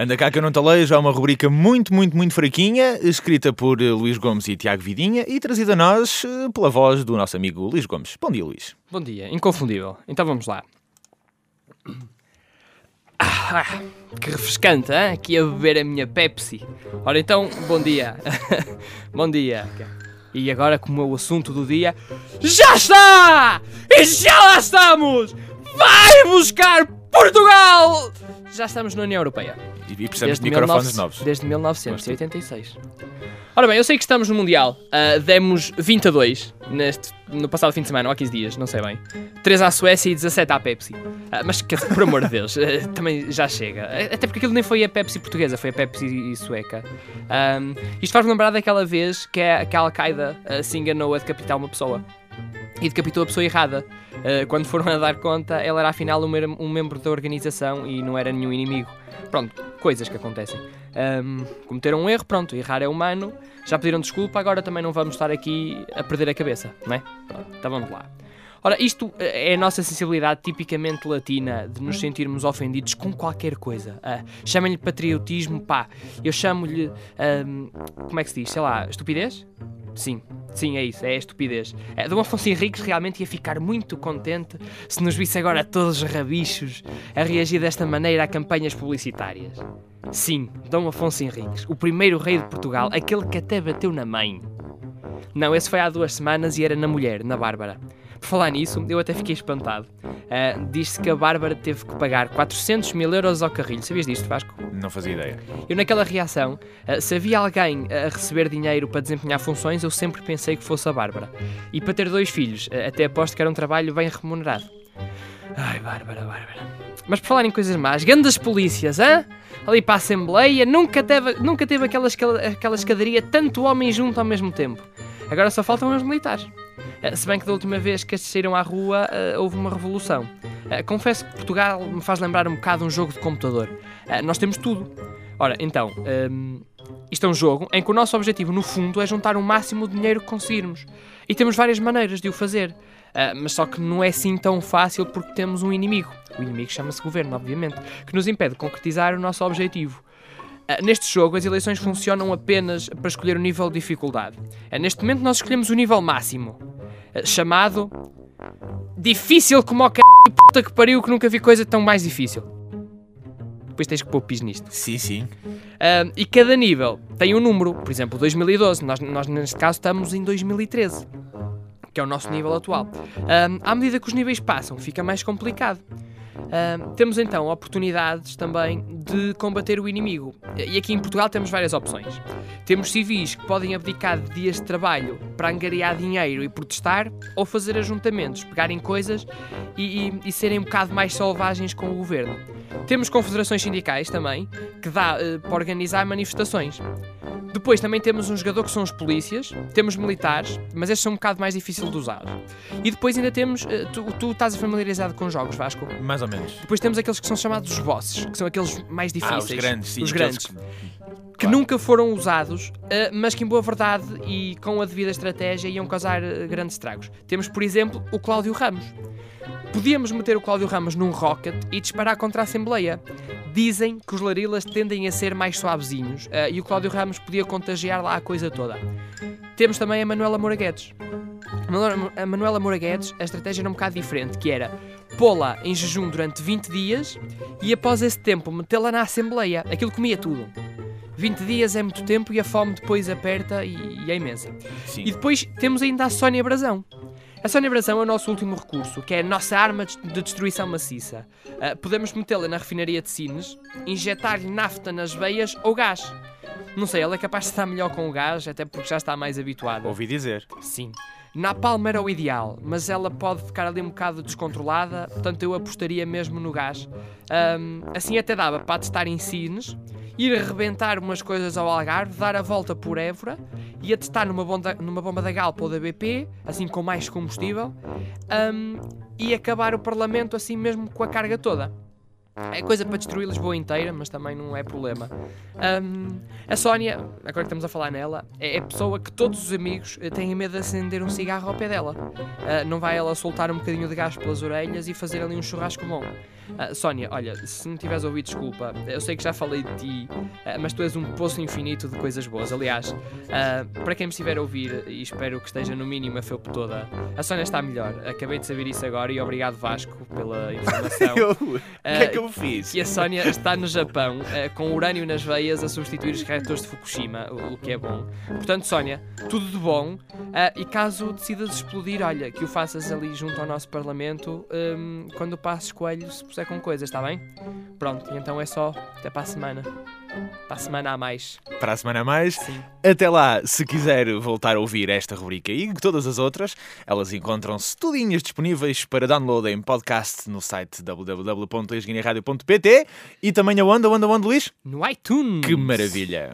Anda cá que eu não talejo é uma rubrica muito, muito, muito fraquinha, escrita por eh, Luís Gomes e Tiago Vidinha e trazida a nós eh, pela voz do nosso amigo Luís Gomes. Bom dia, Luís. Bom dia, inconfundível. Então vamos lá. Ah, que refrescante, hein? aqui a beber a minha Pepsi. Ora então, bom dia. bom dia. E agora, como é o assunto do dia, já está! E já lá estamos! Vai buscar Portugal! Já estamos na União Europeia. E precisamos de microfones 19- novos. Desde 1986. Ora bem, eu sei que estamos no Mundial. Ah, demos 20 a 2 neste, no passado fim de semana, ou há 15 dias, não sei bem. 3 à Suécia e 17 à Pepsi. Ah, mas, dizer, por amor de Deus, ah, também já chega. Ah, Até porque aquilo nem foi a Pepsi portuguesa, foi a Pepsi sueca. Ahm, isto faz lembrar daquela vez que a, que a Al-Qaeda ah, se enganou a decapitar uma pessoa. E decapitou a pessoa errada. Ah, quando foram a dar conta, ela era afinal um, um membro da organização e não era nenhum inimigo. Pronto, coisas que acontecem. Ahm, cometeram um erro, pronto, errar é humano. Já pediram desculpa, agora também não vamos estar aqui a perder a cabeça, não é? Então vamos lá. Ora, isto eh, é a nossa sensibilidade tipicamente latina de nos sentirmos ofendidos com qualquer coisa. Ah, Chamem-lhe patriotismo, pá. Eu chamo-lhe. como é que se diz? Sei lá, estupidez? Sim, sim, é isso, é estupidez. É, Dom Afonso Henriques realmente ia ficar muito contente se nos visse agora todos rabichos a reagir desta maneira a campanhas publicitárias. Sim, Dom Afonso Henriques, o primeiro rei de Portugal, aquele que até bateu na mãe. Não, esse foi há duas semanas e era na mulher, na Bárbara. Por falar nisso, eu até fiquei espantado. Ah, Diz-se que a Bárbara teve que pagar 400 mil euros ao carrilho. Sabias disto, Vasco? Não fazia ideia. Eu, naquela reação, ah, se havia alguém a receber dinheiro para desempenhar funções, eu sempre pensei que fosse a Bárbara. E para ter dois filhos, ah, até aposto que era um trabalho bem remunerado. Ai, Bárbara, Bárbara. Mas por falar em coisas más, grandes polícias, hã? Ali para a Assembleia, nunca teve, nunca teve aquela, aquela escadaria tanto homem junto ao mesmo tempo. Agora só faltam os militares. Ah, Se bem que da última vez que estes saíram à rua, ah, houve uma revolução. Ah, Confesso que Portugal me faz lembrar um bocado um jogo de computador. Nós temos tudo. Ora, então, hum, isto é um jogo em que o nosso objetivo, no fundo, é juntar o máximo de dinheiro que conseguirmos. E temos várias maneiras de o fazer. Ah, mas só que não é assim tão fácil porque temos um inimigo. O inimigo chama-se governo, obviamente, que nos impede de concretizar o nosso objetivo. Ah, Neste jogo, as eleições funcionam apenas para escolher o nível de dificuldade. Ah, Neste momento, nós escolhemos o nível máximo, ah, chamado Difícil como o c... puta que pariu, que nunca vi coisa tão mais difícil. Depois tens que pôr pis nisto. Sim, sim. Ah, e cada nível tem um número. Por exemplo, 2012. Nós, nós neste caso, estamos em 2013, que é o nosso nível atual. Ah, à medida que os níveis passam, fica mais complicado. Ah, temos então oportunidades também de combater o inimigo. E aqui em Portugal temos várias opções. Temos civis que podem abdicar de dias de trabalho para angariar dinheiro e protestar, ou fazer ajuntamentos, pegarem coisas e, e- e serem um bocado mais selvagens com o governo. Temos confederações sindicais também, que dá eh, para organizar manifestações. Depois também temos um jogador que são os polícias, temos militares, mas estes são um bocado mais difíceis de usar. E depois ainda temos. eh, tu, tu estás familiarizado com jogos, Vasco? Mais ou menos. Depois temos aqueles que são chamados os bosses, que são aqueles mais Ah, difíceis. os grandes, sim. Os grandes. que- Que nunca foram usados, eh, mas que em boa verdade e com a devida estratégia iam causar eh, grandes estragos. Temos, por exemplo, o Cláudio Ramos. Podíamos meter o Cláudio Ramos num rocket e disparar contra a Assembleia. Dizem que os larilas tendem a ser mais suavezinhos eh, e o Cláudio Ramos podia contagiar lá a coisa toda. Temos também a Manuela Moura Guedes. A Manuela- Guedes, a estratégia era um bocado diferente, que era pô-la em jejum durante 20 dias e após esse tempo metê-la na Assembleia. Aquilo comia tudo. 20 dias é muito tempo e a fome depois aperta e, e é imensa. Sim. E depois temos ainda a Sónia Brasão. A Sónia Brasão é o nosso último recurso, que é a nossa arma de de destruição maciça. Ah, podemos metê-la na refinaria de Sines, injetar-lhe nafta nas veias ou gás. Não sei, ela é capaz de estar melhor com o gás, até porque já está mais habituada. Ouvi dizer. Sim. Napalm era o ideal, mas ela pode ficar ali um bocado descontrolada, portanto eu apostaria mesmo no gás. Ahm, assim até dava para testar em Sines, ir arrebentar umas coisas ao Algarve, dar a volta por Évora e atestar numa, bomba, numa bomba da Galpa ou da BP, assim com mais combustível, ahm, e acabar o Parlamento assim mesmo com a carga toda. É coisa para destruir Lisboa inteira, mas também não é problema. Ahm, a Sónia, agora que estamos a falar nela, é a pessoa que todos os amigos eh, têm medo de acender um cigarro ao pé dela. Ah, não vai ela soltar um bocadinho de gás pelas orelhas e fazer ali um churrasco bom. Ah, Sónia, olha, se não tiveres ouvido, desculpa. Eu sei que já falei de ti, ah, mas tu és um poço infinito de coisas boas. Aliás, ah, para quem me estiver a ouvir, e espero que esteja no mínimo a felpe toda, a Sónia está melhor. Acabei de saber isso agora e obrigado, Vasco, pela informação. Eu- que é que eu fiz? E a Sónia está no Japão eh, com urânio nas veias a substituir os reatores de Fukushima, o, que é bom. Portanto, Sónia, tudo de bom. eh, e caso decidas explodir, olha, que o faças ali junto ao nosso Parlamento hum, quando passes coelho se puser com coisas, está bem? Pronto, então é só. Até para a semana. Para a semana a mais. Para a semana a mais. Sim. Até lá, se quiser voltar a ouvir esta rubrica e todas as outras, elas encontram-se tudinhas disponíveis para download em podcast no site www.lisguineradio.pt e também aonde, aonde, aonde, Luís? No iTunes. Que maravilha!